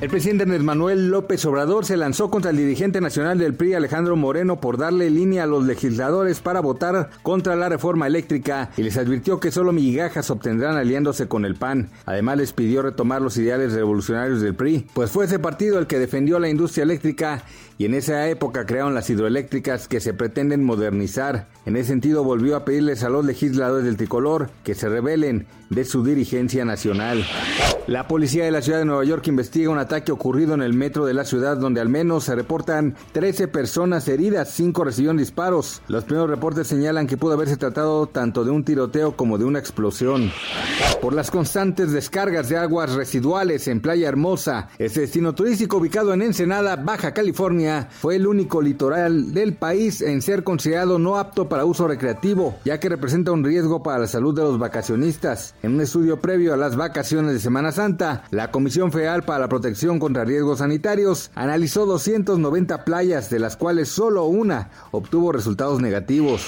El presidente Andrés Manuel López Obrador se lanzó contra el dirigente nacional del PRI Alejandro Moreno por darle línea a los legisladores para votar contra la reforma eléctrica y les advirtió que solo migajas obtendrán aliándose con el PAN. Además les pidió retomar los ideales revolucionarios del PRI, pues fue ese partido el que defendió la industria eléctrica y en esa época crearon las hidroeléctricas que se pretenden modernizar. En ese sentido volvió a pedirles a los legisladores del tricolor que se rebelen de su dirigencia nacional. La policía de la ciudad de Nueva York investiga un ataque ocurrido en el metro de la ciudad donde al menos se reportan 13 personas heridas, 5 recibieron disparos. Los primeros reportes señalan que pudo haberse tratado tanto de un tiroteo como de una explosión. Por las constantes descargas de aguas residuales en Playa Hermosa, este destino turístico ubicado en Ensenada, Baja California, fue el único litoral del país en ser considerado no apto para uso recreativo, ya que representa un riesgo para la salud de los vacacionistas. En un estudio previo a las vacaciones de Semana Santa, la Comisión Federal para la Contra Riesgos Sanitarios analizó 290 playas, de las cuales solo una obtuvo resultados negativos.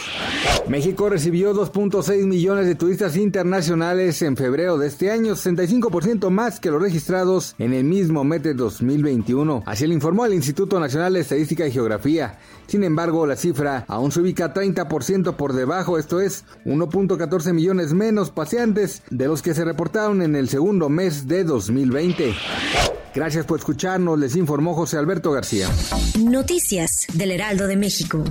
México recibió 2.6 millones de turistas internacionales en febrero de este año, 65% más que los registrados en el mismo mes de 2021. Así lo informó el Instituto Nacional de Estadística y Geografía. Sin embargo, la cifra aún se ubica 30% por debajo, esto es 1.14 millones menos paseantes de los que se reportaron en el segundo mes de 2020. Gracias por escucharnos, les informó José Alberto García. Noticias del Heraldo de México.